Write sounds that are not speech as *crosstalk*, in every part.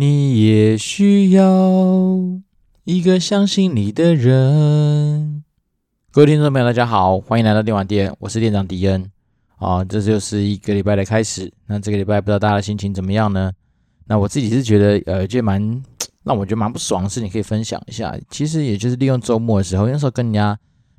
你也需要一个相信你的人。各位听众朋友，大家好，欢迎来到电玩店，我是店长迪恩。啊，这就是一个礼拜的开始。那这个礼拜不知道大家的心情怎么样呢？那我自己是觉得，呃，就蛮 *tsk* 让我觉得蛮不爽的事情，可以分享一下。其实也就是利用周末的时候，那时候跟人家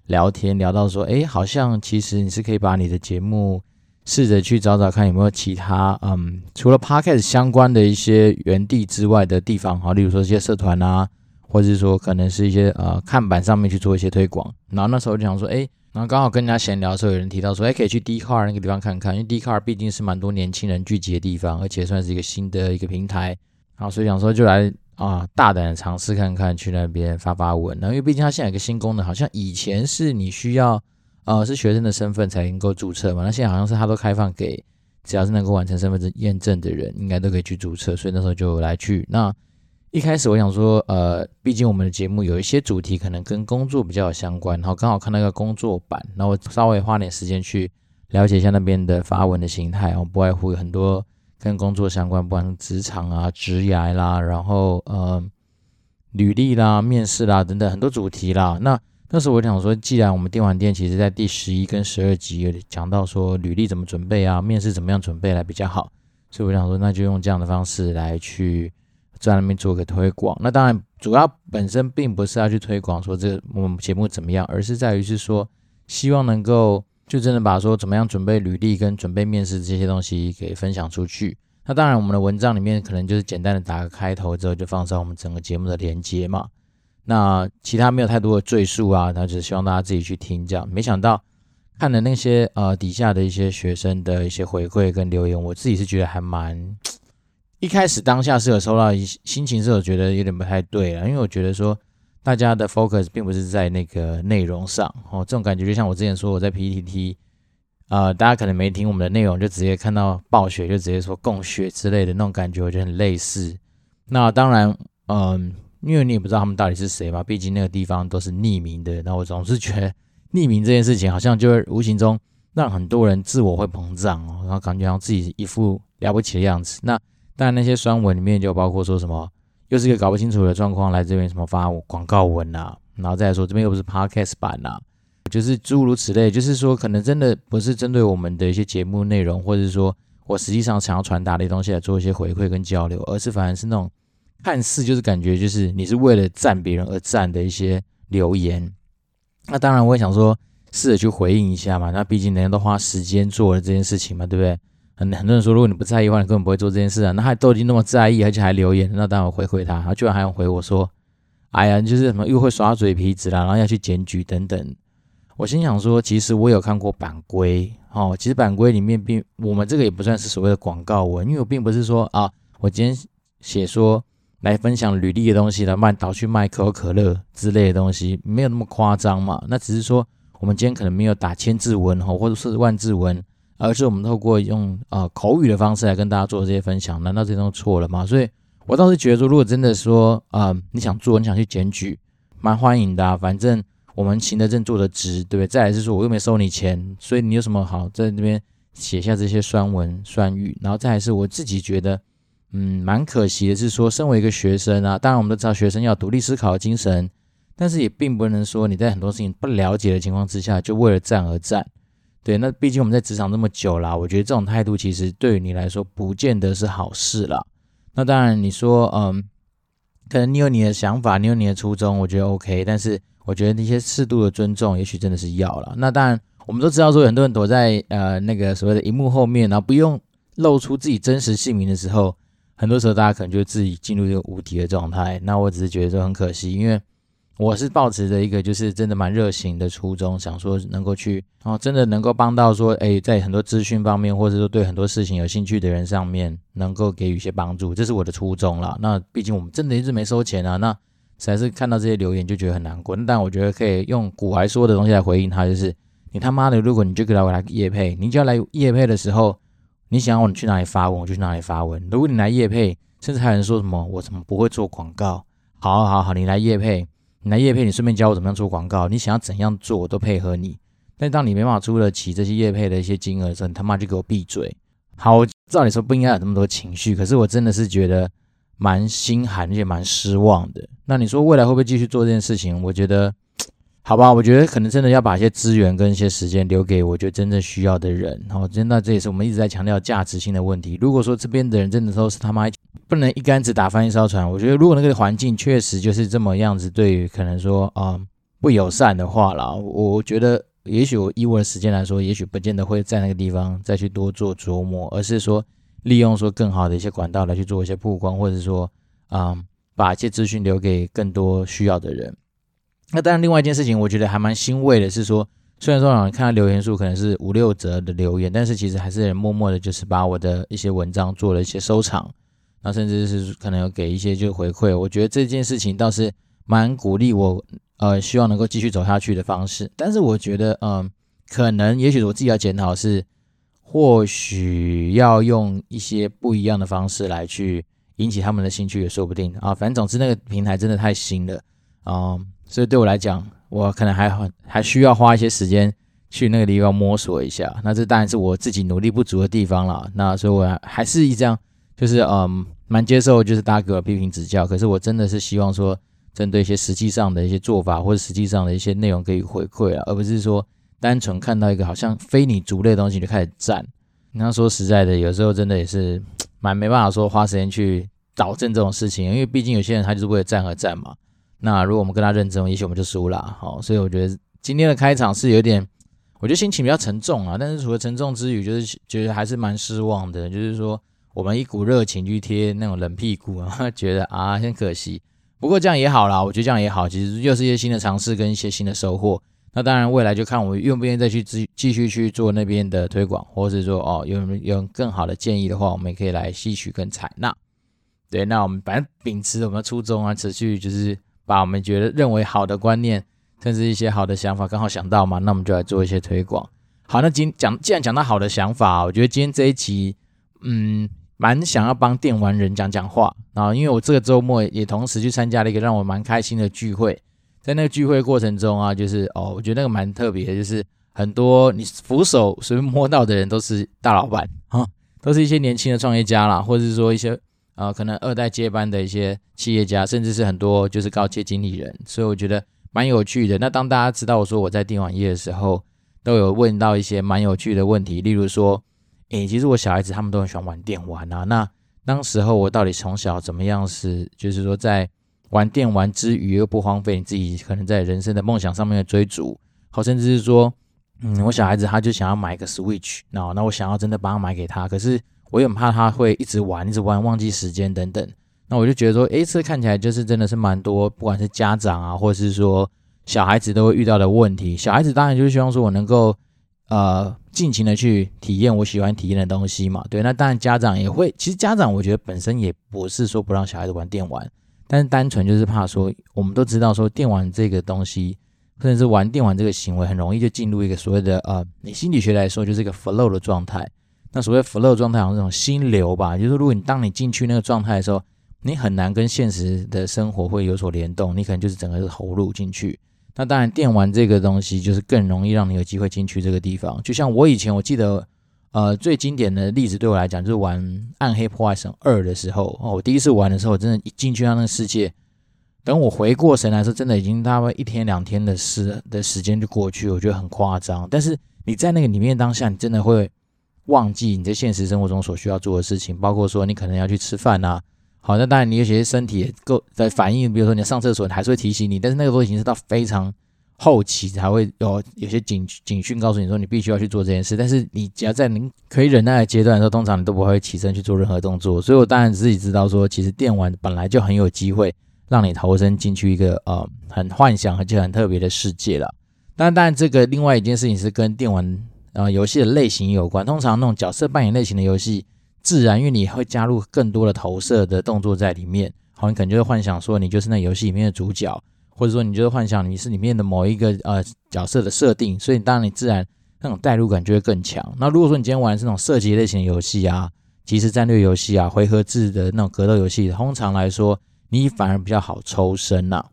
聊天，聊到说，哎，好像其实你是可以把你的节目。试着去找找看有没有其他，嗯，除了 Podcast 相关的一些园地之外的地方，哈，例如说一些社团啊，或者是说可能是一些呃看板上面去做一些推广。然后那时候就想说，哎，然后刚好跟人家闲聊的时候，有人提到说，哎，可以去 D Car 那个地方看看，因为 D Car 毕竟是蛮多年轻人聚集的地方，而且算是一个新的一个平台。然后所以想说就来啊，大胆的尝试看看去那边发发文。然后因为毕竟它现在有个新功能，好像以前是你需要。呃，是学生的身份才能够注册嘛？那现在好像是他都开放给只要是能够完成身份证验证的人，应该都可以去注册。所以那时候就来去。那一开始我想说，呃，毕竟我们的节目有一些主题可能跟工作比较有相关，然后刚好看到一个工作版，然后稍微花点时间去了解一下那边的发文的形态，然后不外乎有很多跟工作相关，不管是职场啊、职涯啦，然后呃，履历啦、面试啦等等很多主题啦。那那时我想说，既然我们电玩店其实在第十一跟十二集有讲到说履历怎么准备啊，面试怎么样准备来比较好，所以我想说，那就用这样的方式来去在那边做个推广。那当然，主要本身并不是要去推广说这我们节目怎么样，而是在于是说，希望能够就真的把说怎么样准备履历跟准备面试这些东西给分享出去。那当然，我们的文章里面可能就是简单的打个开头之后，就放上我们整个节目的连接嘛。那其他没有太多的赘述啊，那就是希望大家自己去听。这样，没想到看了那些呃底下的一些学生的一些回馈跟留言，我自己是觉得还蛮 *tsk* 一开始当下是有收到一，心情是有觉得有点不太对了，因为我觉得说大家的 focus 并不是在那个内容上哦，这种感觉就像我之前说我在 PTT 呃，大家可能没听我们的内容，就直接看到暴雪就直接说供血之类的那种感觉，我觉得很类似。那当然，嗯、因为你也不知道他们到底是谁嘛，毕竟那个地方都是匿名的。那我总是觉得匿名这件事情好像就会无形中让很多人自我会膨胀哦，然后感觉像自己一副了不起的样子。那当然那些酸文里面就包括说什么，又是一个搞不清楚的状况来这边什么发广告文啊，然后再来说这边又不是 Podcast 版啊，就是诸如此类，就是说可能真的不是针对我们的一些节目内容，或者是说我实际上想要传达的东西来做一些回馈跟交流，而是反而是那种。看似就是感觉就是你是为了赞别人而赞的一些留言，那当然我也想说试着去回应一下嘛。那毕竟人家都花时间做了这件事情嘛，对不对？很很多人说，如果你不在意的话，你根本不会做这件事啊。那他都已经那么在意，而且还留言，那当然我回回他，他居然还要回我说：“哎呀，就是什么又会耍嘴皮子啦，然后要去检举等等。”我心想说，其实我有看过版规哦，其实版规里面并我们这个也不算是所谓的广告文，因为我并不是说啊，我今天写说。来分享履历的东西，来卖倒去卖可口可乐之类的东西，没有那么夸张嘛。那只是说，我们今天可能没有打千字文哈，或者是万字文，而是我们透过用呃口语的方式来跟大家做这些分享。难道这都错了吗？所以我倒是觉得说，如果真的说啊、你想做，你想去检举，蛮欢迎的、啊。反正我们行得正，坐得直，对不对？再来是说，我又没收你钱，所以你有什么好在那边写下这些酸文酸语？然后再来是我自己觉得。嗯，蛮可惜的是说，身为一个学生啊，当然我们都知道学生要独立思考的精神，但是也并不能说你在很多事情不了解的情况之下，就为了战而战。对，那毕竟我们在职场那么久啦，我觉得这种态度其实对于你来说不见得是好事啦。那当然你说，嗯，可能你有你的想法，你有你的初衷，我觉得 OK，但是我觉得那些适度的尊重，也许真的是要了。那当然，我们都知道说，很多人躲在呃那个所谓的荧幕后面，然后不用露出自己真实姓名的时候。很多时候，大家可能就自己进入这个无敌的状态。那我只是觉得说很可惜，因为我是抱持着一个就是真的蛮热情的初衷，想说能够去，然后真的能够帮到说，哎，在很多资讯方面，或者说对很多事情有兴趣的人上面，能够给予一些帮助，这是我的初衷啦。那毕竟我们真的一直没收钱啊，那实在是看到这些留言就觉得很难过。但我觉得可以用古来说的东西来回应他，就是你他妈的，如果你就给他来夜配，你就要来夜配的时候。你想要我去哪里发文，我就去哪里发文。如果你来夜配，甚至还有人说什么我怎么不会做广告？好，好，好，你来夜配，你来夜配，你顺便教我怎么样做广告。你想要怎样做，我都配合你。但当你没办法出得起这些夜配的一些金额的时候，你他妈就给我闭嘴。好，我照理说不应该有那么多情绪，可是我真的是觉得蛮心寒，也蛮失望的。那你说未来会不会继续做这件事情？我觉得，好吧，我觉得可能真的要把一些资源跟一些时间留给我觉得真正需要的人。好，真的这也是我们一直在强调价值性的问题。如果说这边的人真的都是他妈不能一竿子打翻一艘船，我觉得如果那个环境确实就是这么样子，对于可能说啊、不友善的话啦，我觉得也许我以我的时间来说，也许不见得会在那个地方再去多做琢磨，而是说。利用说更好的一些管道来去做一些曝光，或者说，嗯，把一些资讯留给更多需要的人。那当然，另外一件事情，我觉得还蛮欣慰的是说，虽然说让你看到留言数可能是五六折的留言，但是其实还是默默的，就是把我的一些文章做了一些收藏，那甚至是可能有给一些就回馈。我觉得这件事情倒是蛮鼓励我，呃，希望能够继续走下去的方式。但是我觉得，嗯，可能也许我自己要检讨是。或许要用一些不一样的方式来去引起他们的兴趣也说不定啊。反正总之那个平台真的太新了啊，所以对我来讲，我可能还很还需要花一些时间去那个地方摸索一下。那这当然是我自己努力不足的地方了。那所以我还是一样，就是嗯，蛮接受就是大家给我批评指教。可是我真的是希望说，针对一些实际上的一些做法或者实际上的一些内容给予回馈啊，而不是说。单纯看到一个好像非你族类的东西就开始赞，那说实在的，有时候真的也是蛮没办法说花时间去导正这种事情，因为毕竟有些人他就是为了赞而赞嘛。那如果我们跟他认真，也许我们就输了。好，所以我觉得今天的开场是有点，我觉得心情比较沉重啊。但是除了沉重之余，就是觉得还是蛮失望的。就是说我们一股热情去贴那种冷屁股啊，*laughs* 觉得啊很可惜。不过这样也好啦，我觉得这样也好，其实又是一些新的尝试跟一些新的收获。那当然，未来就看我愿不愿意再去继继续去做那边的推广，或者是说哦，有有更好的建议的话，我们也可以来吸取跟采纳。对，那我们反正秉持我们的初衷啊，持续就是把我们觉得认为好的观念，甚至一些好的想法，刚好想到嘛，那我们就来做一些推广。好，那今讲既然讲到好的想法，我觉得今天这一期，嗯，蛮想要帮电玩人讲讲话。然后，因为我这个周末也同时去参加了一个让我蛮开心的聚会。在那个聚会过程中啊，就是哦，我觉得那个蛮特别的，就是很多你扶手随便摸到的人都是大老板啊，都是一些年轻的创业家啦，或者是说一些呃可能二代接班的一些企业家，甚至是很多就是高阶经理人，所以我觉得蛮有趣的。那当大家知道我说我在电玩业的时候，都有问到一些蛮有趣的问题，例如说，诶，其实我小孩子他们都很喜欢玩电玩啊，那当时候我到底从小怎么样是，就是说在。玩电玩之余又不荒废你自己可能在人生的梦想上面的追逐，好，甚至是说，嗯，我小孩子他就想要买一个 Switch，那那我想要真的帮他买给他，可是我也很怕他会一直玩，一直玩忘记时间等等。那我就觉得说，诶，这看起来就是真的是蛮多，不管是家长啊，或者是说小孩子都会遇到的问题。小孩子当然就是希望说我能够呃尽情的去体验我喜欢体验的东西嘛，对。那当然家长也会，其实家长我觉得本身也不是说不让小孩子玩电玩。但是单纯就是怕说，我们都知道说电玩这个东西，或者是玩电玩这个行为，很容易就进入一个所谓的呃，你心理学来说就是一个 flow 的状态。那所谓 flow 状态，好像这种心流吧，就是如果你当你进去那个状态的时候，你很难跟现实的生活会有所联动，你可能就是整个是投入进去。那当然，电玩这个东西就是更容易让你有机会进去这个地方。就像我以前我记得。呃，最经典的例子对我来讲，就是玩《暗黑破坏神二》的时候哦，我第一次玩的时候，真的，一进去到那个世界，等我回过神来说，真的已经大概一天两天的时的时间就过去，我觉得很夸张。但是你在那个里面当下，你真的会忘记你在现实生活中所需要做的事情，包括说你可能要去吃饭啊。好，那当然你有些身体够在反应，比如说你上厕所，你还是会提醒你，但是那个都已经是到非常。后期才会有有些警警讯告诉你说，你必须要去做这件事，但是你只要在您可以忍耐的阶段的时候，通常你都不会起身去做任何动作。所以我当然自己知道说，其实电玩本来就很有机会让你投身进去一个呃很幻想而且很特别的世界了。但当然，这个另外一件事情是跟电玩呃游戏的类型有关。通常那种角色扮演类型的游戏，自然因为你会加入更多的投射的动作在里面，好，你可能就会幻想说你就是那游戏里面的主角。或者说，你就是幻想你是里面的某一个呃角色的设定，所以当然你自然那种代入感就会更强。那如果说你今天玩的是那种射击类型的游戏啊、即时战略游戏啊、回合制的那种格斗游戏，通常来说你反而比较好抽身呐。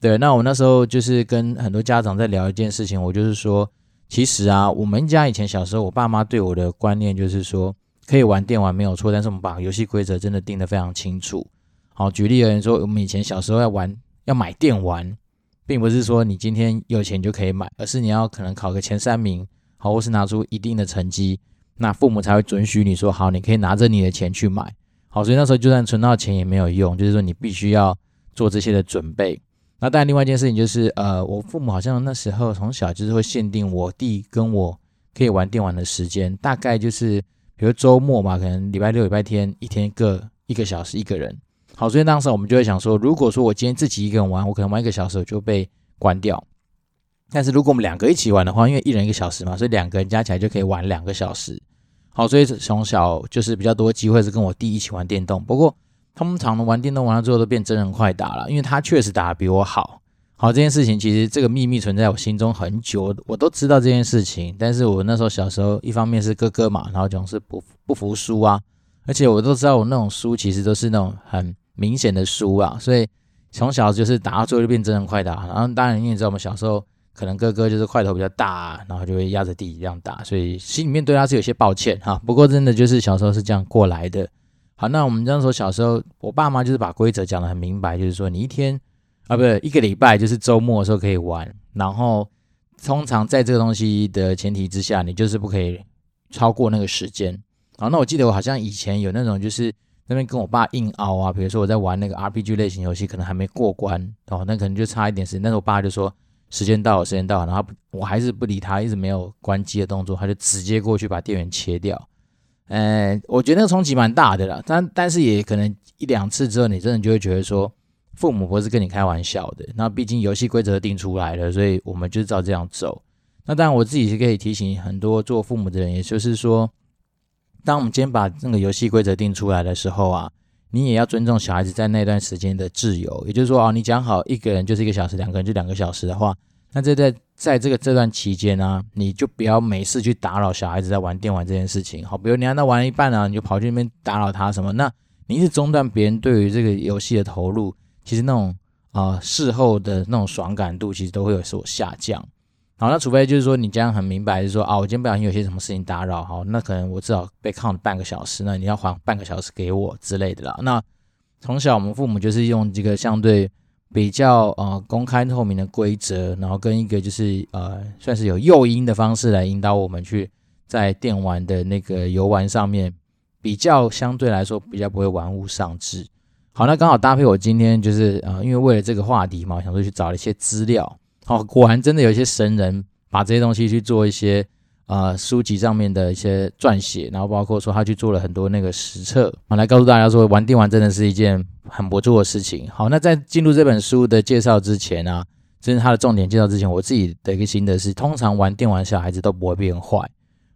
对，那我那时候就是跟很多家长在聊一件事情，我就是说，其实啊，我们家以前小时候，我爸妈对我的观念就是说，可以玩电玩没有错，但是我们把游戏规则真的定得非常清楚。好，举例而言说，我们以前小时候要玩要买电玩，并不是说你今天有钱就可以买，而是你要可能考个前三名，好，或是拿出一定的成绩，那父母才会准许你说好，你可以拿着你的钱去买。好，所以那时候就算存到钱也没有用，就是说你必须要做这些的准备。那当然，另外一件事情就是，呃，我父母好像那时候从小就是会限定我弟跟我可以玩电玩的时间，大概就是比如周末嘛，可能礼拜六、礼拜天一天各一个小时一个人。好，所以当时我们就会想说，如果说我今天自己一个人玩，我可能玩一个小时我就被关掉。但是如果我们两个一起玩的话，因为一人一个小时嘛，所以两个人加起来就可以玩两个小时。好，所以从小就是比较多机会是跟我弟一起玩电动，不过。通常玩电动玩到最后都变真人快打了，因为他确实打得比我好。好，这件事情其实这个秘密存在我心中很久，我都知道这件事情。但是我那时候小时候，一方面是哥哥嘛，然后总是不不服输啊，而且我都知道我那种输其实都是那种很明显的输啊，所以从小就是打到最后就变真人快打。然后当然你也知道，我们小时候可能哥哥就是块头比较大，然后就会压着弟弟这样打，所以心里面对他是有些抱歉哈。不过真的就是小时候是这样过来的。好，那我们那时候小时候，我爸妈就是把规则讲得很明白，就是说你一天啊，不对，一个礼拜就是周末的时候可以玩，然后通常在这个东西的前提之下，你就是不可以超过那个时间。好，那我记得我好像以前有那种就是那边跟我爸硬拗啊，比如说我在玩那个 RPG 类型游戏，可能还没过关哦，那可能就差一点时间，但是我爸就说时间到了，时间到了，然后我还是不理他，一直没有关机的动作，他就直接过去把电源切掉。呃，我觉得那个冲击蛮大的啦，但但是也可能一两次之后，你真的就会觉得说，父母不是跟你开玩笑的。那毕竟游戏规则定出来了，所以我们就照这样走。那当然，我自己是可以提醒很多做父母的人，也就是说，当我们今天把那个游戏规则定出来的时候啊，你也要尊重小孩子在那段时间的自由。也就是说啊，你讲好一个人就是一个小时，两个人就两个小时的话。那这在在这个这段期间呢、你就不要没事去打扰小孩子在玩电玩这件事情。好，比如你让他玩一半啊，你就跑去那边打扰他什么？那你一直中断别人对于这个游戏的投入，其实那种啊、事后的那种爽感度，其实都会有所下降。好，那除非就是说你这样很明白，就是说啊，我今天不小心有些什么事情打扰，好，那可能我至少被 count 半个小时，那你要还半个小时给我之类的啦。那从小我们父母就是用这个相对。比较呃公开透明的规则，然后跟一个就是呃算是有诱因的方式来引导我们去在电玩的那个游玩上面，比较相对来说比较不会玩物丧志。好，那刚好搭配我今天就是呃因为为了这个话题嘛，我想说去找一些资料。好，果然真的有一些神人把这些东西去做一些。呃，书籍上面的一些撰写，然后包括说他去做了很多那个实测，啊，来告诉大家说玩电玩真的是一件很不错的事情。好，那在进入这本书的介绍之前啊，真是他的重点介绍之前，我自己的一个心得是，通常玩电玩小孩子都不会变坏，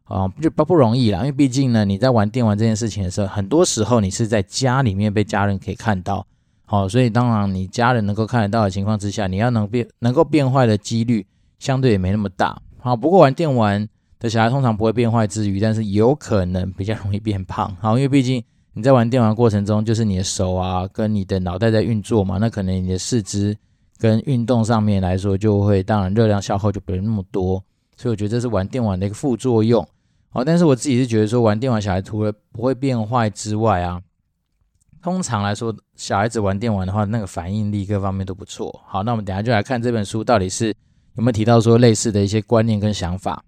啊，就不不容易啦，因为毕竟呢，你在玩电玩这件事情的时候，很多时候你是在家里面被家人可以看到，好，所以当然你家人能够看得到的情况之下，你要能变能够变坏的几率相对也没那么大。好，不过玩电玩。的小孩通常不会变坏之余，但是有可能比较容易变胖。好，因为毕竟你在玩电玩过程中，就是你的手啊跟你的脑袋在运作嘛，那可能你的四肢跟运动上面来说，就会当然热量消耗就不会那么多。所以我觉得这是玩电玩的一个副作用。好，但是我自己是觉得说，玩电玩小孩除了不会变坏之外啊，通常来说小孩子玩电玩的话，那个反应力各方面都不错。好，那我们等下就来看这本书到底是有没有提到说类似的一些观念跟想法。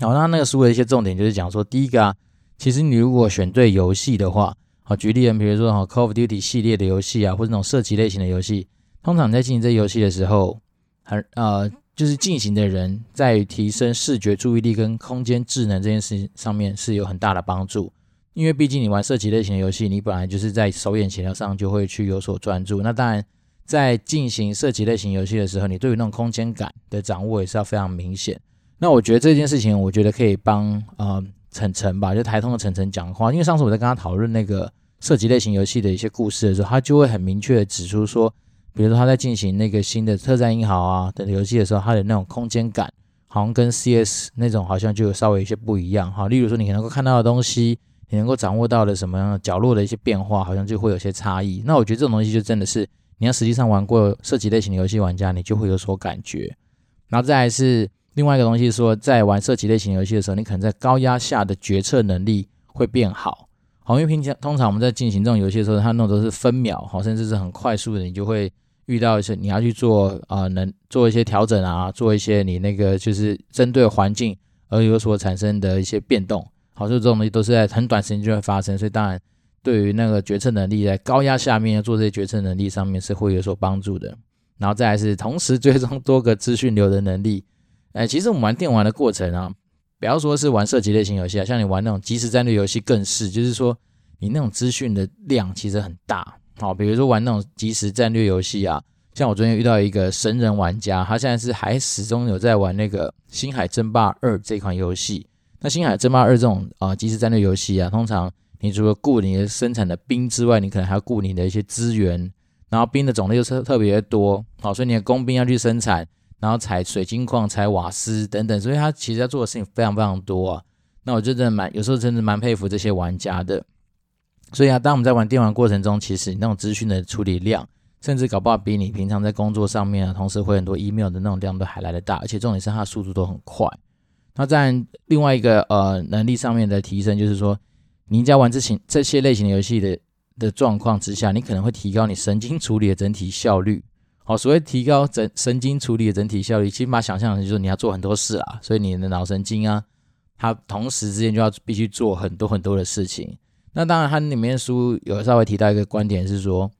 好，那那个书的一些重点就是讲说，第一个啊，其实你如果选对游戏的话，好，举例，比如说哈，Call of Duty 系列的游戏啊，或者那种射击类型的游戏，通常在进行这游戏的时候，很呃，就是进行的人在提升视觉注意力跟空间智能这件事情上面是有很大的帮助，因为毕竟你玩射击类型的游戏，你本来就是在手眼协调上就会去有所专注，那当然在进行射击类型游戏的时候，你对于那种空间感的掌握也是要非常明显。那我觉得这件事情，我觉得可以帮呃晨晨吧，就台通的晨晨讲话，因为上次我在跟他讨论那个射击类型游戏的一些故事的时候，他就会很明确的指出说，比如说他在进行那个新的特战英豪啊的游戏的时候，他的那种空间感好像跟 CS 那种好像就有稍微有些不一样哈。例如说，你能够看到的东西，你能够掌握到的什么样的角落的一些变化，好像就会有些差异。那我觉得这种东西就真的是你要实际上玩过射击类型的游戏玩家，你就会有所感觉。然后再来是。另外一个东西是说，在玩射击类型游戏的时候，你可能在高压下的决策能力会变好。好，因为平常通常我们在进行这种游戏的时候，它那种都是分秒，好，甚至是很快速的，你就会遇到一些你要去做啊、能做一些调整啊，做一些你那个就是针对环境而有所产生的一些变动。好，所以这种东西都是在很短时间就会发生，所以当然对于那个决策能力在高压下面做这些决策能力上面是会有所帮助的。然后再来是同时追踪多个资讯流的能力。哎，其实我们玩电玩的过程啊。不要说是玩射击类型游戏啊，像你玩那种即时战略游戏更是，就是说你那种资讯的量其实很大。好，比如说玩那种即时战略游戏啊，像我昨天遇到一个神人玩家，他现在是还始终有在玩那个《星海争霸二》这款游戏。那《星海争霸二》这种啊即时战略游戏啊，通常你除了顾你的生产的兵之外，你可能还要顾你的一些资源，然后兵的种类又特特别多，好，所以你的工兵要去生产。然后采水晶矿、采瓦斯等等，所以他其实要做的事情非常非常多啊。那我就真的蛮有时候真的蛮佩服这些玩家的。所以啊，当我们在玩电玩过程中，其实你那种资讯的处理量，甚至搞不好比你平常在工作上面啊，同时会很多 email 的那种量都还来得大，而且重点是它的速度都很快。那在另外一个呃能力上面的提升，就是说你在玩这些这些类型的游戏的的状况之下，你可能会提高你神经处理的整体效率。好，所谓提高整神经处理的整体效率，起码想象的就是你要做很多事啊，所以你的脑神经啊，它同时之间就要必须做很多很多的事情。那当然，它里面书有稍微提到一个观点是说，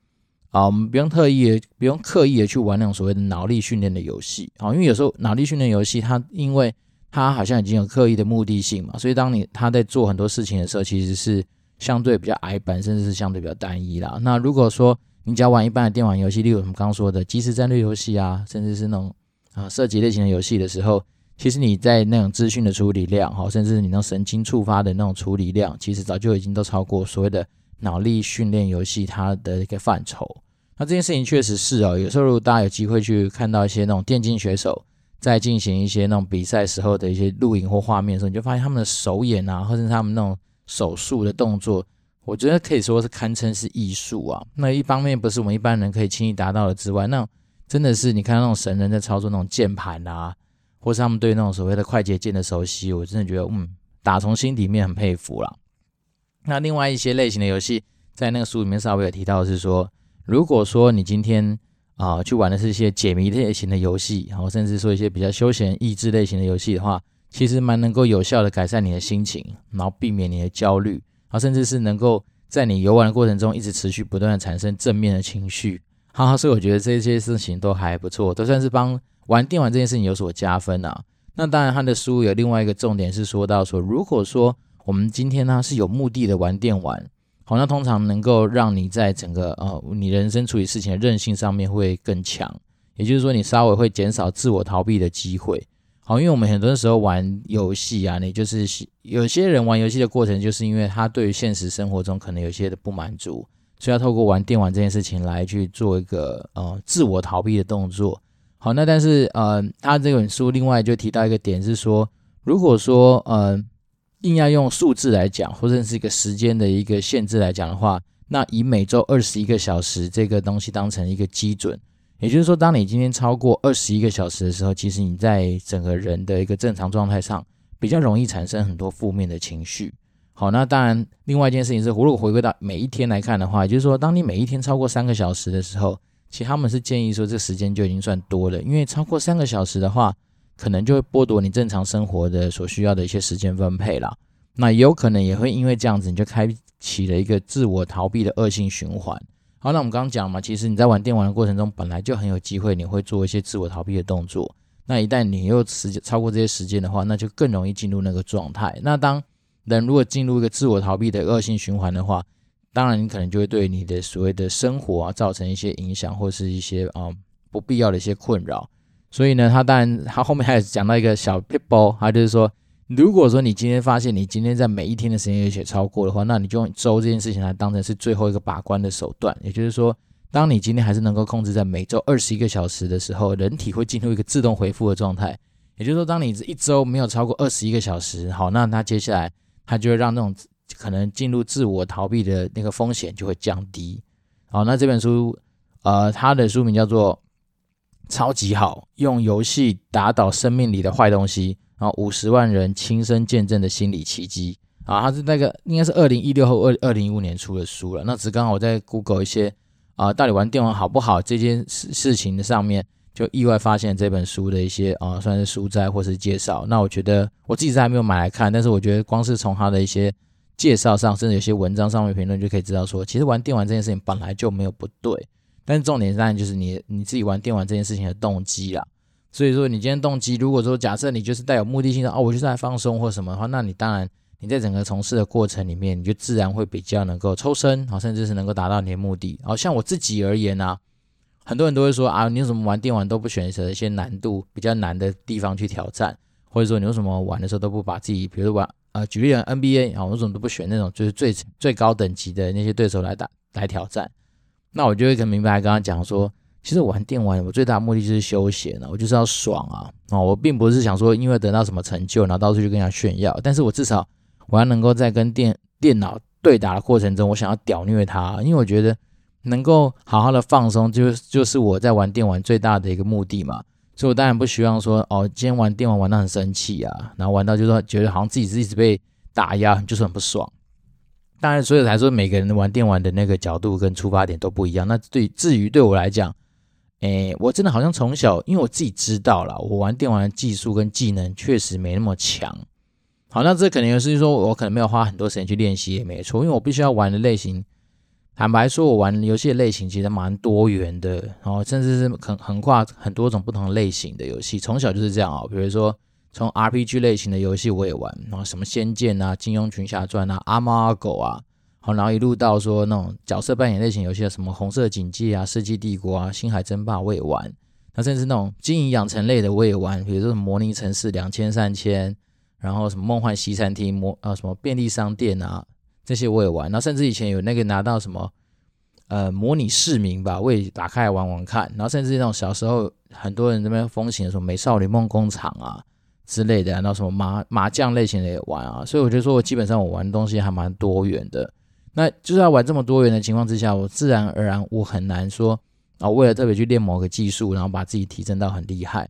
啊，我们不用特意的，不用刻意的去玩那种所谓的脑力训练的游戏，啊，因为有时候脑力训练游戏它因为它好像已经有刻意的目的性嘛，所以当你他在做很多事情的时候，其实是相对比较矮板，甚至是相对比较单一啦。那如果说你只要玩一般的电玩游戏，例如我们刚刚说的即时战略游戏啊，甚至是那种啊射击类型的游戏的时候，其实你在那种资讯的处理量，哈，甚至你那种神经触发的那种处理量，其实早就已经都超过所谓的脑力训练游戏它的一个范畴。那这件事情确实是哦，有时候如果大家有机会去看到一些那种电竞选手在进行一些那种比赛时候的一些录影或画面的时候，你就发现他们的手眼啊，或者是他们那种手速的动作。我觉得可以说是堪称是艺术啊。那一方面不是我们一般人可以轻易达到的之外，那真的是你看那种神人在操作那种键盘啊，或是他们对那种所谓的快捷键的熟悉，我真的觉得嗯，打从心里面很佩服啦。那另外一些类型的游戏，在那个书里面稍微有提到是说，如果说你今天啊、去玩的是一些解谜类型的游戏，然后甚至说一些比较休闲益智类型的游戏的话，其实蛮能够有效的改善你的心情，然后避免你的焦虑。啊，甚至是能够在你游玩的过程中一直持续不断的产生正面的情绪，哈哈，所以我觉得这些事情都还不错，都算是帮玩电玩这件事情有所加分啊。那当然，他的书有另外一个重点是说到说，如果说我们今天呢是有目的的玩电玩，好，那通常能够让你在整个呃你人生处理事情的韧性上面会更强，也就是说你稍微会减少自我逃避的机会。好，因为我们很多时候玩游戏啊，你就是有些人玩游戏的过程，就是因为他对于现实生活中可能有些的不满足，所以要透过玩电玩这件事情来去做一个呃自我逃避的动作。好，那但是呃，他这本书另外就提到一个点是说，如果说呃硬要用数字来讲，或者是一个时间的一个限制来讲的话，那以每周二十一个小时这个东西当成一个基准。也就是说，当你今天超过二十一个小时的时候，其实你在整个人的一个正常状态上，比较容易产生很多负面的情绪。好，那当然，另外一件事情是，如果回归到每一天来看的话，也就是说，当你每一天超过三个小时的时候，其实他们是建议说，这时间就已经算多了，因为超过三个小时的话，可能就会剥夺你正常生活的所需要的一些时间分配了。那有可能也会因为这样子，你就开启了一个自我逃避的恶性循环。好，那我们刚刚讲嘛，其实你在玩电玩的过程中，本来就很有机会你会做一些自我逃避的动作。那一旦你又时间超过这些时间的话，那就更容易进入那个状态。那当人如果进入一个自我逃避的恶性循环的话，当然你可能就会对你的所谓的生活啊造成一些影响，或是一些啊、不必要的一些困扰。所以呢，他当然他后面还讲到一个小 people，，他就是说。如果说你今天发现你今天在每一天的时间有些超过的话，那你就用周这件事情来当成是最后一个把关的手段。也就是说，当你今天还是能够控制在每周二十一个小时的时候，人体会进入一个自动回复的状态。也就是说，当你一周没有超过二十一个小时，好，那它接下来它就会让那种可能进入自我逃避的那个风险就会降低。好，那这本书，呃，它的书名叫做《超级好：用游戏打倒生命里的坏东西》。然后五十万人亲身见证的心理奇迹，啊，它是那个应该是二零一六后二二零一五年出的书了。那只刚好我在 Google 一些啊，到底玩电玩好不好这件事事情的上面，就意外发现这本书的一些啊，算是书摘或是介绍。那我觉得我自己是还没有买来看，但是我觉得光是从他的一些介绍上，甚至有些文章上面评论就可以知道说，其实玩电玩这件事情本来就没有不对。但是重点当然就是你你自己玩电玩这件事情的动机啦。所以说你今天动机，如果说假设你就是带有目的性的哦，我就是来放松或什么的话，那你当然你在整个从事的过程里面，你就自然会比较能够抽身，好，甚至是能够达到你的目的。好像我自己而言啊。很多人都会说啊，你为什么玩电玩都不选择一些难度比较难的地方去挑战？或者说你为什么玩的时候都不把自己，比如玩啊，举例 NBA 啊，为什么都不选那种就是最最高等级的那些对手来打来挑战？那我就会很明白刚刚讲说，其实玩电玩我最大的目的就是休闲啊，我就是要爽啊啊，我并不是想说因为得到什么成就，然后到处去跟人家炫耀，但是我至少我要能够在跟电电脑对打的过程中，我想要屌虐它，因为我觉得。能够好好的放松，就就是我在玩电玩最大的一个目的嘛。所以我当然不希望说，哦，今天玩电玩玩到很生气啊，然后玩到就是说觉得好像自己是一直被打压，就是很不爽。当然，所以才说每个人玩电玩的那个角度跟出发点都不一样。那对至于对我来讲，诶，我真的好像从小，因为我自己知道了，我玩电玩的技术跟技能确实没那么强。好，那这可能也是说我可能没有花很多时间去练习也没错，因为我必须要玩的类型。坦白说，我玩游戏的类型其实蛮多元的，然后甚至是横横跨很多种不同类型的游戏。从小就是这样啊，比如说从 RPG 类型的游戏我也玩，然后什么《仙剑》啊、《金庸群侠传》啊、《阿猫阿狗》啊，好，然后一路到说那种角色扮演类型游戏的什么《红色警戒》啊、《世纪帝国》啊、《星海争霸》我也玩，那甚至那种经营养成类的我也玩，比如说《模拟城市》两千三千，然后什么《梦幻西餐厅》模啊什么便利商店啊。这些我也玩，然后甚至以前有那个拿到什么，呃，模拟市民吧，我也打开来玩玩看。然后甚至那种小时候很多人这边风行的什么美少女梦工厂啊之类的，然后什么麻麻将类型的也玩啊。所以我觉得说我基本上我玩的东西还蛮多元的。那就是要玩这么多元的情况之下，我自然而然我很难说啊，为了特别去练某个技术，然后把自己提升到很厉害。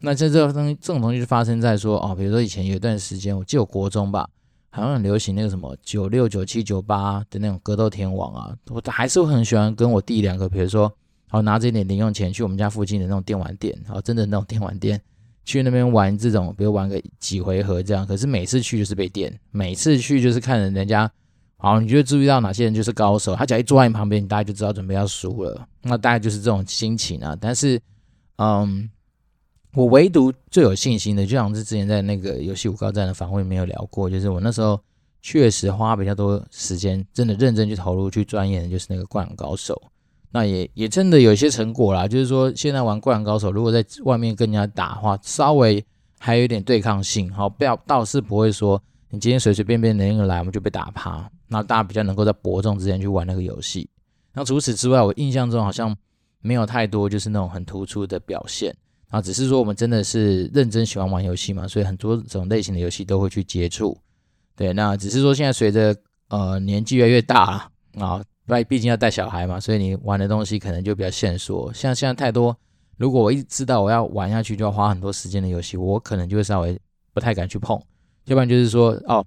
那这这个东西这种东西就发生在说哦，比如说以前有一段时间，我记得我国中吧。好像很流行那个什么九六九七九八的那种格斗天王啊，我还是很喜欢跟我弟两个，比如说，好拿着一点零用钱去我们家附近的那种电玩店，然后真的那种电玩店去那边玩这种，比如玩个几回合这样。可是每次去就是被电，每次去就是看着人家，好，你就会注意到哪些人就是高手，他只要一坐在你旁边，你大概就知道准备要输了。那大概就是这种心情啊。但是，嗯。我唯独最有信心的，就像是之前在那个游戏五高站的访问里面有聊过，就是我那时候确实花比较多时间，真的认真去投入去钻研，就是那个灌篮高手。那也也真的有一些成果啦，就是说现在玩灌篮高手，如果在外面跟人家打的话，稍微还有一点对抗性，好，不要倒是不会说你今天随随便便能一个来，我们就被打趴。那大家比较能够在伯仲之间去玩那个游戏。那除此之外，我印象中好像没有太多就是那种很突出的表现。啊，只是说我们真的是认真喜欢玩游戏嘛，所以很多种类型的游戏都会去接触。对，那只是说现在随着呃年纪越来越大啊，那毕竟要带小孩嘛，所以你玩的东西可能就比较限缩。像现在太多，如果我一知道我要玩下去就要花很多时间的游戏，我可能就会稍微不太敢去碰。要不然就是说哦，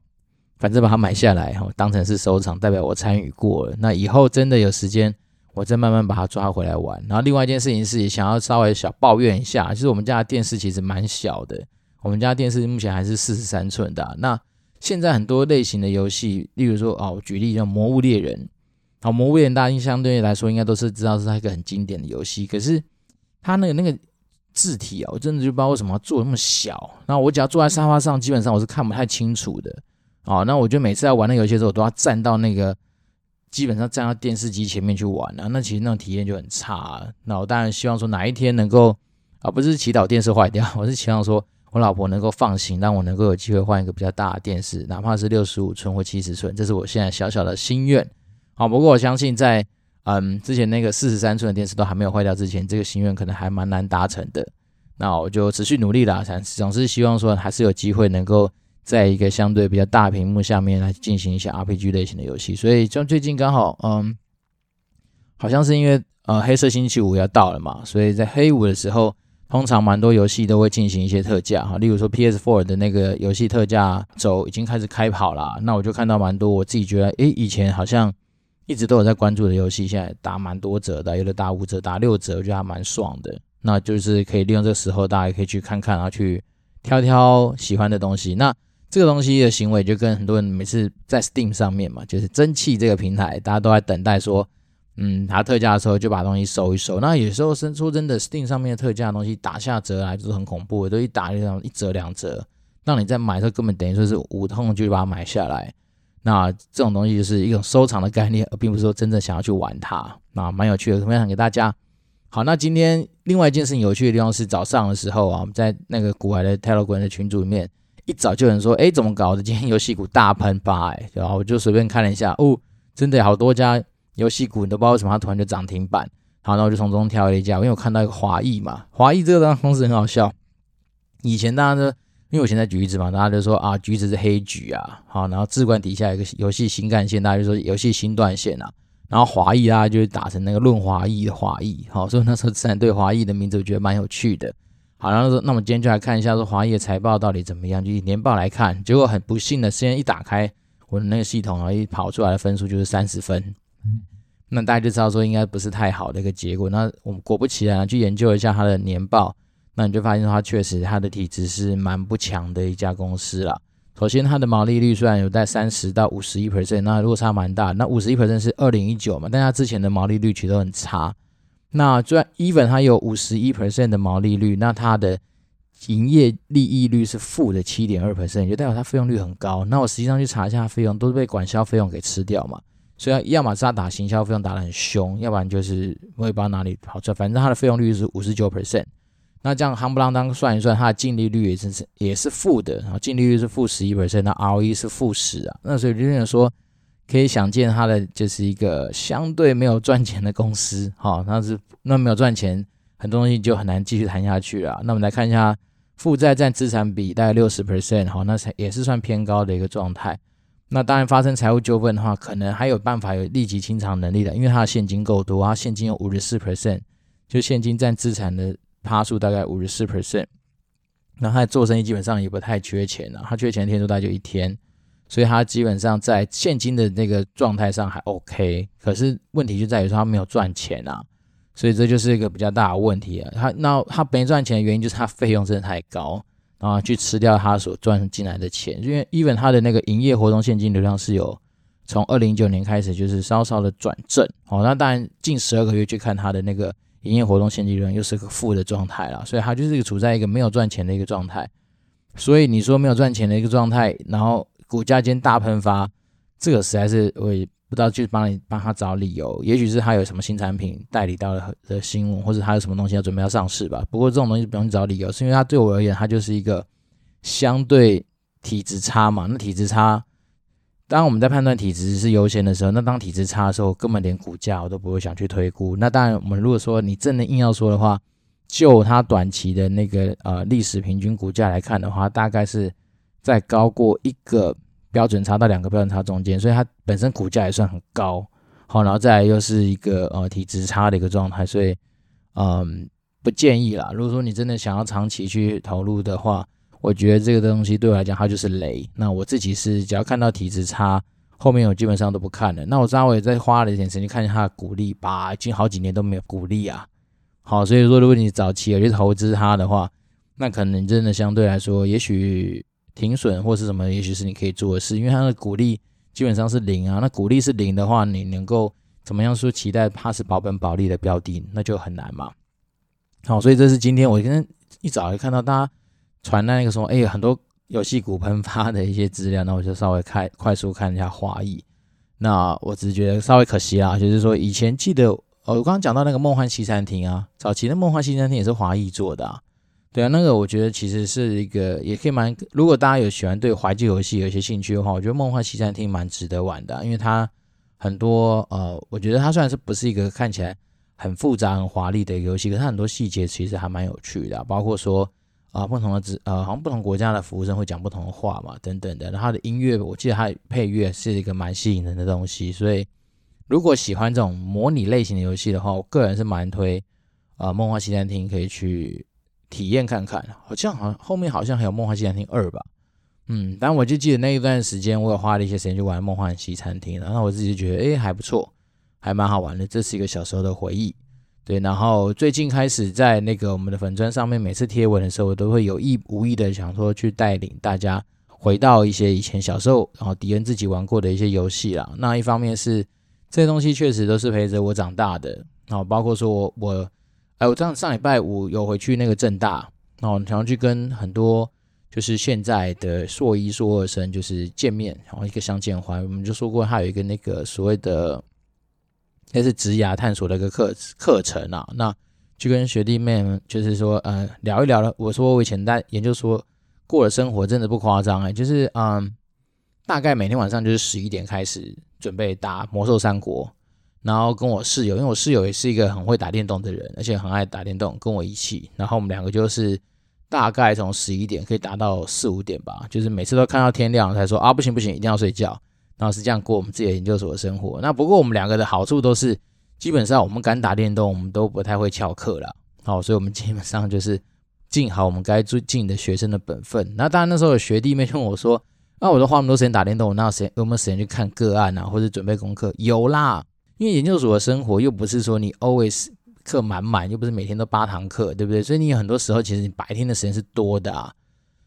反正把它买下来哈，当成是收藏，代表我参与过了。那以后真的有时间。我再慢慢把它抓回来玩。然后另外一件事情是，想要稍微小抱怨一下，就是我们家的电视其实蛮小的。我们家电视目前还是四十三寸的。那现在很多类型的游戏，例如说哦，举例叫《魔物猎人》，好，《魔物猎人》大家相对来说应该都是知道是它一个很经典的游戏。可是它那个那个字体啊，我真的就不知道为什么要做那么小。那我只要坐在沙发上，基本上我是看不太清楚的。哦，那我就每次在玩那游戏的时候，我都要站到那个。基本上站到电视机前面去玩啊，那其实那种体验就很差。那我当然希望说哪一天能够啊，不是祈祷电视坏掉，*laughs* 我是希望说我老婆能够放心，让我能够有机会换一个比较大的电视，哪怕是六十五寸或七十寸，这是我现在小小的心愿。好，不过我相信在嗯之前那个四十三寸的电视都还没有坏掉之前，这个心愿可能还蛮难达成的。那我就持续努力啦，总是希望说还是有机会能够。在一个相对比较大屏幕下面来进行一些 RPG 类型的游戏，所以就最近刚好，嗯，好像是因为呃黑色星期五要到了嘛，所以在黑五的时候，通常蛮多游戏都会进行一些特价哈，例如说 PS4 的那个游戏特价周已经开始开跑了，那我就看到蛮多我自己觉得，诶，以前好像一直都有在关注的游戏，现在打蛮多折的，有的打五折、打六折，我觉得还蛮爽的。那就是可以利用这个时候，大家可以去看看，然后去挑挑喜欢的东西。那这个东西的行为就跟很多人每次在 Steam 上面嘛，就是蒸汽这个平台，大家都在等待说。嗯，它特价的时候就把东西收一收。那有时候是说真的，Steam 上面的特价的东西打下折来就是很恐怖的，都一打就这样一折两折，让你在买的时候根本等于说是无痛就把它买下来。那这种东西就是一种收藏的概念，而并不是说真正想要去玩它。那蛮有趣的，分享给大家。好，那今天另外一件事情有趣的地方是早上的时候啊，我们在那个古海的 Telegram 的群组里面，一早就有人说，哎，怎么搞的？今天游戏股大喷发，哎，然后我就随便看了一下，哦，真的好多家。游戏股你都不知道为什么它突然就涨停板，好，那我就从中挑了一家，因为我看到一个华义嘛，华义这个公司很好笑。以前大家都因为我现在橘子嘛，大家就说啊，橘子是黑橘啊，好，然后智冠底下有个游戏新干线，大家就说游戏新断线啊，然后华义啊就打成那个润滑液的华义，好，所以那时候自然对华义的名字我觉得蛮有趣的。好，然后说那我们今天就来看一下说华义的财报到底怎么样，就以年报来看，结果很不幸的，现在一打开我的那个系统，然后一跑出来的分数就是三十分。那大家就知道说应该不是太好的一个结果。那我们果不其然去研究一下它的年报，那你就发现它确实它的体质是蛮不强的一家公司啦。首先它的毛利率虽然有在三十到五十一 percent，那落差蛮大。那五十一 percent 是二零一九嘛，但它之前的毛利率其实都很差。那虽然 even 它有五十一 percent 的毛利率，那它的营业利益率是负的七点二 percent，就代表它费用率很高。那我实际上去查一下费用，都是被管销费用给吃掉嘛。所以要么是它打行销费用打得很凶，要不然就是我也不知道哪里跑出来，反正它的费用率是五十九 percent。那这样夯不啷当算一算，它的净利率也是也是负的，然后净利率是负十一 percent，那 ROE 是负十啊。那所以就有人说，可以想见它的就是一个相对没有赚钱的公司，*laughs* 哈，那是那没有赚钱，很多东西就很难继续谈下去了。那我们来看一下负债占资产比大概六十 percent，好，那才也是算偏高的一个状态。那当然，发生财务纠纷的话，可能还有办法有立即清偿能力的，因为它的现金够多，它现金有五十四 percent，就现金占资产的趴数大概五十四 percent。那他做生意基本上也不太缺钱了，他缺钱的天数大概就一天，所以他基本上在现金的那个状态上还 OK。可是问题就在于说他没有赚钱啊，所以这就是一个比较大的问题啊。他那他没赚钱的原因就是他费用真的太高。然后去吃掉他所赚进来的钱，因为 even 他的那个营业活动现金流量是有从二零一九年开始就是稍稍的转正，哦，那当然近十二个月去看他的那个营业活动现金流量又是个负的状态了，所以他就是一个处在一个没有赚钱的一个状态。所以你说没有赚钱的一个状态，然后股价间大喷发，这个实在是我也。不知道去帮你帮他找理由，也许是他有什么新产品代理到了的新闻，或者他有什么东西要准备要上市吧。不过这种东西不用找理由，是因为他对我而言，他就是一个相对体质差嘛。那体质差，当我们在判断体质是优先的时候，那当体质差的时候，根本连股价我都不会想去推估。那当然，我们如果说你真的硬要说的话，就它短期的那个呃历史平均股价来看的话，大概是再高过一个。标准差到两个标准差中间，所以它本身股价也算很高，好，然后再来又是一个呃体质差的一个状态，所以嗯不建议啦。如果说你真的想要长期去投入的话，我觉得这个东西对我来讲它就是雷。那我自己是只要看到体质差，后面我基本上都不看了。那我稍微再花了一点时间看一下它的股利，吧，已经好几年都没有股利啊。好，所以说如果你早期有去投资它的话，那可能真的相对来说，也许。停损或是什么，也许是你可以做的事，因为它的股利基本上是零啊。那股利是零的话，你能够怎么样说期待它是保本保利的标的，那就很难嘛。好，所以这是今天我今天一早就看到大家传那个说，哎，很多游戏股喷发的一些资料，那我就稍微看快速看一下华裔。那我只是觉得稍微可惜啦，就是说以前记得，哦，我刚刚讲到那个梦幻西餐厅啊，早期的梦幻西餐厅也是华裔做的啊。对啊，那个我觉得其实是一个，也可以蛮。如果大家有喜欢对怀旧游戏有一些兴趣的话，我觉得《梦幻西餐厅》蛮值得玩的，因为它很多呃，我觉得它虽然是不是一个看起来很复杂、很华丽的一个游戏，可是它很多细节其实还蛮有趣的，包括说啊，不同的职呃，好像不同国家的服务生会讲不同的话嘛，等等的。然后它的音乐，我记得它配乐是一个蛮吸引人的东西，所以如果喜欢这种模拟类型的游戏的话，我个人是蛮推啊，《梦幻西餐厅》可以去。体验看看。好像好像后面好像还有《梦幻西餐厅二》吧，嗯，但我就记得那一段时间，我有花了一些时间去玩《梦幻西餐厅》，然后我自己就觉得，哎，还不错，还蛮好玩的。这是一个小时候的回忆。对，然后最近开始在那个我们的粉砖上面，每次贴文的时候，我都会有意无意的想说去带领大家回到一些以前小时候，然后迪恩自己玩过的一些游戏啦。那一方面是这些东西确实都是陪着我长大的，然后包括说我我，哎，我上上礼拜五有回去那个正大，然后想要去跟很多就是现在的硕一硕二生就是见面，然后一个相见欢。我们就说过，他有一个那个所谓的。那是职涯探索的一个课课程啊，那就跟学弟妹们就是说，呃，聊一聊了。我说我以前在研究所过的生活真的不夸张哎，就是嗯，大概每天晚上就是十一点开始准备打魔兽三国，然后跟我室友，因为我室友也是一个很会打电动的人，而且很爱打电动，跟我一起，然后我们两个就是大概从十一点可以打到四五点吧，就是每次都看到天亮才说啊，不行不行，一定要睡觉。然后是这样过我们自己的研究所的生活。那不过我们两个的好处都是，基本上我们敢打电动，我们都不太会翘课了。好，所以我们基本上就是尽好我们该做尽的学生的本分。那当然那时候有学弟妹问我说：“那我都花那么多时间打电动，我哪有时间有没有时间去看个案啊，或者准备功课？”有啦，因为研究所的生活又不是说你 always 课满满，又不是每天都八堂课，对不对？所以你有很多时候其实你白天的时间是多的啊。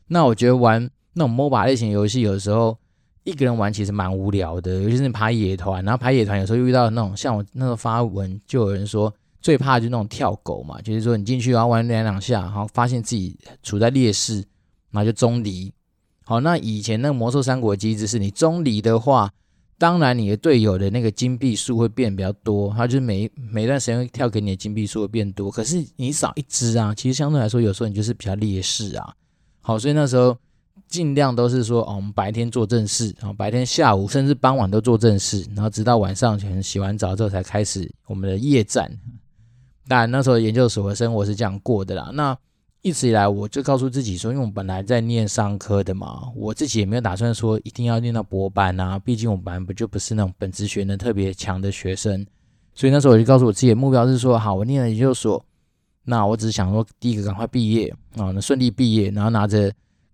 那我觉得玩那种 MOBA 类型游戏，有时候。一个人玩其实蛮无聊的，尤其是你排野团，然后排野团有时候又遇到那种像我那个发文，就有人说最怕就是那种跳狗嘛，就是说你进去然后玩两两下，然后发现自己处在劣势，然后就中离。好，那以前那个魔兽三国机制是你中离的话，当然你的队友的那个金币数会变比较多，他就是每每段时间会跳给你的金币数会变多，可是你少一只啊，其实相对来说有时候你就是比较劣势啊。好，所以那时候。尽量都是说，哦，我们白天做正事，然后白天下午甚至傍晚都做正事，然后直到晚上可能洗完澡之后才开始我们的夜战。当然那时候研究所的生活是这样过的啦。那一直以来我就告诉自己说，因为我本来在念商科的嘛，我自己也没有打算说一定要念到博班啊，毕竟我们班不就不是那种本职学能特别强的学生，所以那时候我就告诉我自己的目标是说，好，我念了研究所，那我只是想说第一个赶快毕业啊，那顺利毕业，然后拿着。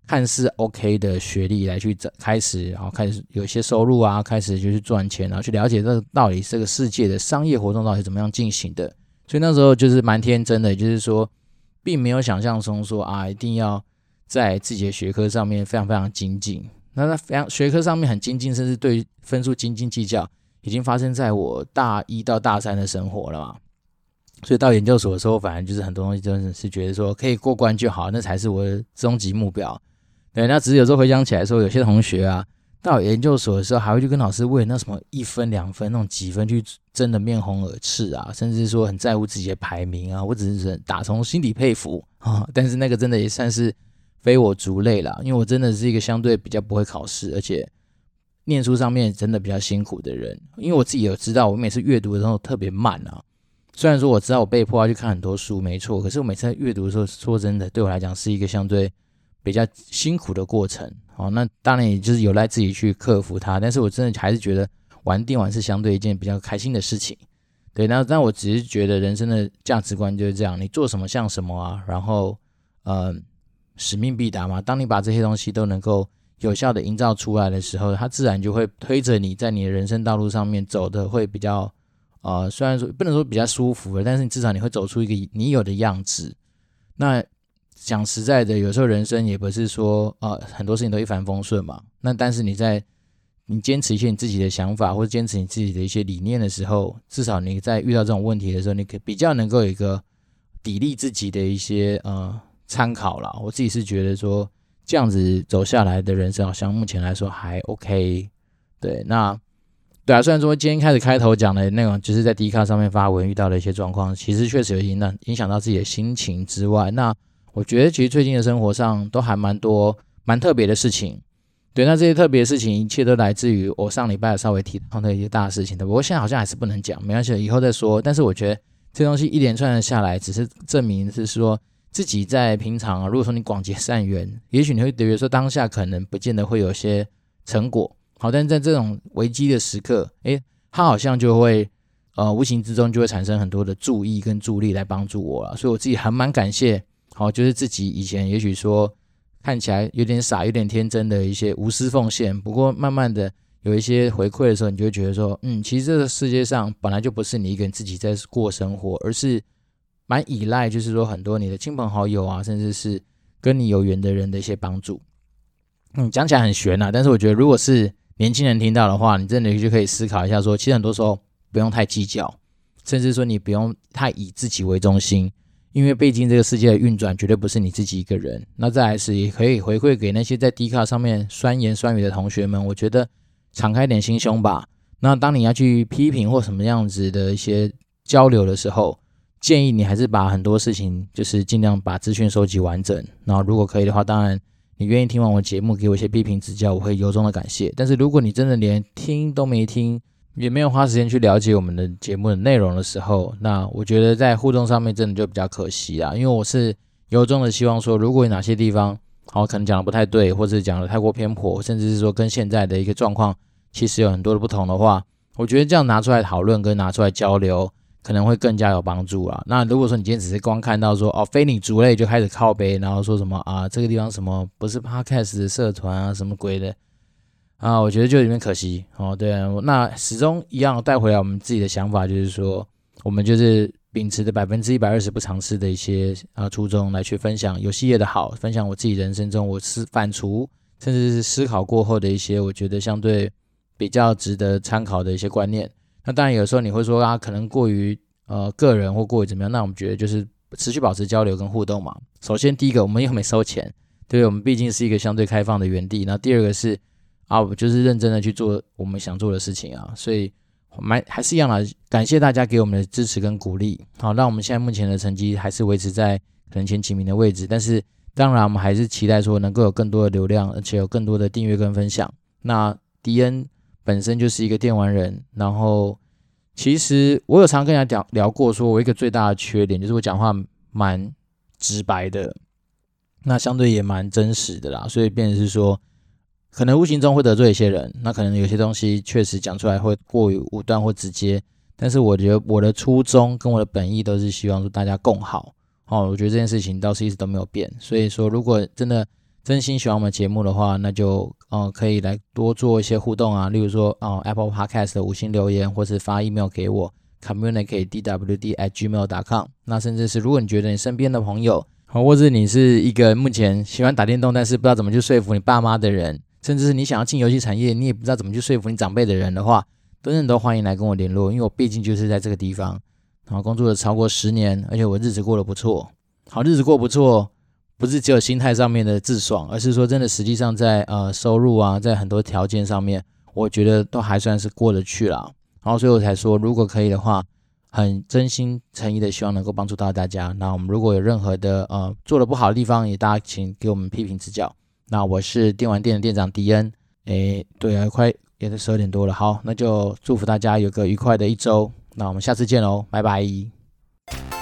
看似 OK 的学历来去开始，然后开始有一些收入啊，开始就去赚钱，然后去了解这个到底这个世界的商业活动到底怎么样进行的。所以那时候就是蛮天真的，就是说，并没有想象中说啊，一定要在自己的学科上面非常非常精进。那在非常学科上面很精进，甚至对分数斤斤计较，已经发生在我大一到大三的生活了嘛。所以到研究所的时候，反正就是很多东西真的是觉得说可以过关就好，那才是我的终极目标。对，那只是有时候回想起来说，有些同学啊，到研究所的时候，还会去跟老师为那什么一分两分那种几分去争的面红耳赤啊，甚至说很在乎自己的排名啊。我只是打从心底佩服啊，但是那个真的也算是非我族类了，因为我真的是一个相对比较不会考试，而且念书上面真的比较辛苦的人。因为我自己有知道，我每次阅读的时候特别慢啊。虽然说我知道我被迫要去看很多书，没错，可是我每次在阅读的时候，说真的，对我来讲是一个相对。比较辛苦的过程，好，那当然也就是有赖自己去克服它。但是我真的还是觉得玩电玩是相对一件比较开心的事情，对。那但我只是觉得人生的价值观就是这样，你做什么像什么啊，然后呃，使命必达嘛。当你把这些东西都能够有效的营造出来的时候，它自然就会推着你在你的人生道路上面走的会比较呃，虽然说不能说比较舒服了，但是你至少你会走出一个你有的样子。那。讲实在的，有时候人生也不是说啊、呃，很多事情都一帆风顺嘛。那但是你在你坚持一些你自己的想法，或者坚持你自己的一些理念的时候，至少你在遇到这种问题的时候，你可比较能够有一个砥砺自己的一些呃参考啦。我自己是觉得说这样子走下来的人生，好像目前来说还 OK。对，那对啊，虽然说今天开始开头讲的内容，就是在 D 卡上面发文遇到的一些状况，其实确实有影响影响到自己的心情之外，那。我觉得其实最近的生活上都还蛮多蛮特别的事情，对，那这些特别的事情，一切都来自于我上礼拜稍微提到的一些大事情的。不过现在好像还是不能讲，没关系，以后再说。但是我觉得这东西一连串的下来，只是证明是说自己在平常啊，如果说你广结善缘，也许你会觉得说当下可能不见得会有些成果，好，但是在这种危机的时刻，诶，他好像就会呃无形之中就会产生很多的助益跟助力来帮助我了。所以我自己还蛮感谢。好，就是自己以前也许说看起来有点傻、有点天真的一些无私奉献，不过慢慢的有一些回馈的时候，你就会觉得说，嗯，其实这个世界上本来就不是你一个人自己在过生活，而是蛮依赖，就是说很多你的亲朋好友啊，甚至是跟你有缘的人的一些帮助。嗯，讲起来很玄呐，但是我觉得如果是年轻人听到的话，你真的就可以思考一下，说其实很多时候不用太计较，甚至说你不用太以自己为中心。因为毕竟这个世界的运转绝对不是你自己一个人。那再来是也可以回馈给那些在 D 卡上面酸言酸语的同学们，我觉得敞开点心胸吧。那当你要去批评或什么样子的一些交流的时候，建议你还是把很多事情就是尽量把资讯收集完整。那如果可以的话，当然你愿意听完我节目给我一些批评指教，我会由衷的感谢。但是如果你真的连听都没听，也没有花时间去了解我们的节目的内容的时候，那我觉得在互动上面真的就比较可惜啊。因为我是由衷的希望说，如果有哪些地方好可能讲的不太对，或者讲的太过偏颇，甚至是说跟现在的一个状况其实有很多的不同的话，我觉得这样拿出来讨论跟拿出来交流可能会更加有帮助啊。那如果说你今天只是光看到说哦非你族类就开始靠背，然后说什么啊这个地方什么不是 Podcast 的社团啊什么鬼的。啊，我觉得就有点可惜哦。对啊，那始终一样带回来我们自己的想法，就是说，我们就是秉持着百分之一百二十不尝试的一些啊初衷来去分享游戏业的好，分享我自己人生中我思反刍甚至是思考过后的一些我觉得相对比较值得参考的一些观念。那当然有时候你会说啊，可能过于呃个人或过于怎么样？那我们觉得就是持续保持交流跟互动嘛。首先第一个，我们又没收钱，对，我们毕竟是一个相对开放的园地。那第二个是。啊，我就是认真的去做我们想做的事情啊，所以蛮还是一样的，感谢大家给我们的支持跟鼓励，好，让我们现在目前的成绩还是维持在可能前几名的位置，但是当然我们还是期待说能够有更多的流量，而且有更多的订阅跟分享。那迪恩本身就是一个电玩人，然后其实我有常跟人家讲聊过，说我一个最大的缺点就是我讲话蛮直白的，那相对也蛮真实的啦，所以变成是说。可能无形中会得罪一些人，那可能有些东西确实讲出来会过于武断或直接，但是我觉得我的初衷跟我的本意都是希望说大家共好，哦，我觉得这件事情倒是一直都没有变，所以说如果真的真心喜欢我们节目的话，那就哦可以来多做一些互动啊，例如说哦 Apple Podcast 的五星留言，或是发 email 给我。communicate dwd at gmail.com，那甚至是如果你觉得你身边的朋友，或是你是一个目前喜欢打电动，但是不知道怎么去说服你爸妈的人。甚至是你想要进游戏产业，你也不知道怎么去说服你长辈的人的话，都人都欢迎来跟我联络，因为我毕竟就是在这个地方，然后工作了超过十年，而且我日子过得不错。好，日子过不错，不是只有心态上面的自爽，而是说真的，实际上在呃收入啊，在很多条件上面，我觉得都还算是过得去了。然后所以我才说，如果可以的话，很真心诚意的希望能够帮助到大家。那我们如果有任何的呃做的不好的地方，也大家请给我们批评指教。那我是电玩店的店长迪恩，哎，对啊，快也是十二点多了，好，那就祝福大家有个愉快的一周，那我们下次见喽，拜拜。